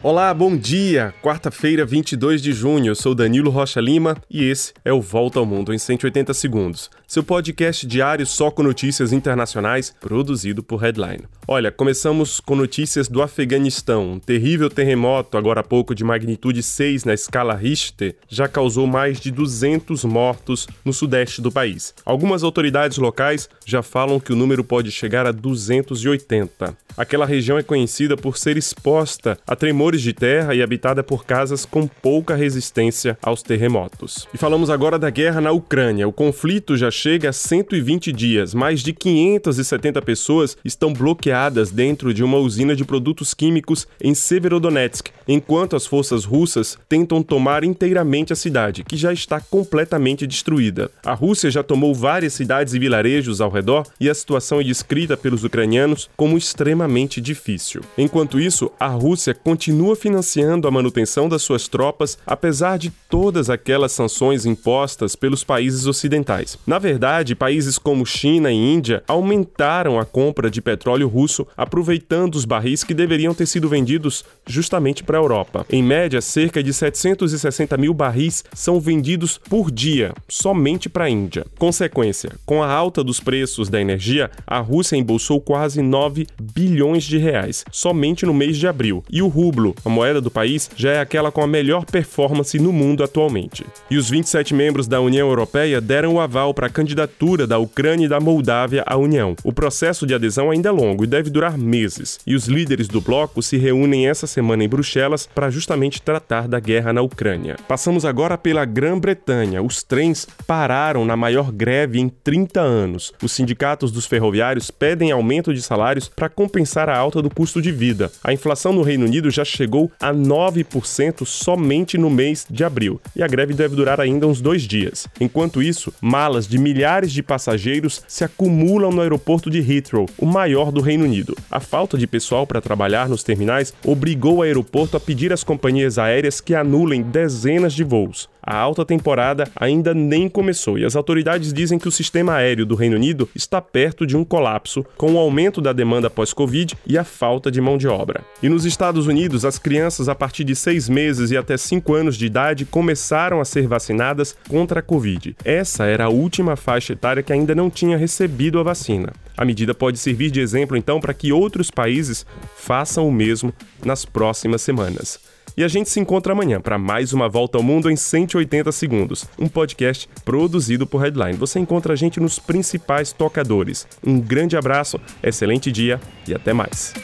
Olá, bom dia! Quarta-feira, 22 de junho, eu sou Danilo Rocha Lima e esse é o Volta ao Mundo em 180 Segundos, seu podcast diário só com notícias internacionais, produzido por Headline. Olha, começamos com notícias do Afeganistão. Um terrível terremoto, agora há pouco de magnitude 6 na escala Richter, já causou mais de 200 mortos no sudeste do país. Algumas autoridades locais já falam que o número pode chegar a 280. Aquela região é conhecida por ser exposta a tremores de terra e habitada por casas com pouca resistência aos terremotos. E falamos agora da guerra na Ucrânia. O conflito já chega a 120 dias. Mais de 570 pessoas estão bloqueadas dentro de uma usina de produtos químicos em Severodonetsk, enquanto as forças russas tentam tomar inteiramente a cidade, que já está completamente destruída. A Rússia já tomou várias cidades e vilarejos ao redor e a situação é descrita pelos ucranianos como extremamente extremamente difícil. Enquanto isso, a Rússia continua financiando a manutenção das suas tropas, apesar de todas aquelas sanções impostas pelos países ocidentais. Na verdade, países como China e Índia aumentaram a compra de petróleo russo, aproveitando os barris que deveriam ter sido vendidos justamente para a Europa. Em média, cerca de 760 mil barris são vendidos por dia, somente para a Índia. Consequência: com a alta dos preços da energia, a Rússia embolsou quase 9 bilhões bilhões de reais, somente no mês de abril. E o rublo, a moeda do país, já é aquela com a melhor performance no mundo atualmente. E os 27 membros da União Europeia deram o aval para a candidatura da Ucrânia e da Moldávia à União. O processo de adesão ainda é longo e deve durar meses. E os líderes do bloco se reúnem essa semana em Bruxelas para justamente tratar da guerra na Ucrânia. Passamos agora pela Grã-Bretanha. Os trens pararam na maior greve em 30 anos. Os sindicatos dos ferroviários pedem aumento de salários para compensar compensar a alta do custo de vida. A inflação no Reino Unido já chegou a 9% somente no mês de abril, e a greve deve durar ainda uns dois dias. Enquanto isso, malas de milhares de passageiros se acumulam no aeroporto de Heathrow, o maior do Reino Unido. A falta de pessoal para trabalhar nos terminais obrigou o aeroporto a pedir às companhias aéreas que anulem dezenas de voos. A alta temporada ainda nem começou e as autoridades dizem que o sistema aéreo do Reino Unido está perto de um colapso com o aumento da demanda pós-Covid e a falta de mão de obra. E nos Estados Unidos, as crianças a partir de seis meses e até cinco anos de idade começaram a ser vacinadas contra a Covid. Essa era a última faixa etária que ainda não tinha recebido a vacina. A medida pode servir de exemplo então para que outros países façam o mesmo nas próximas semanas. E a gente se encontra amanhã para mais uma volta ao mundo em 180 segundos, um podcast produzido por Headline. Você encontra a gente nos principais tocadores. Um grande abraço, excelente dia e até mais.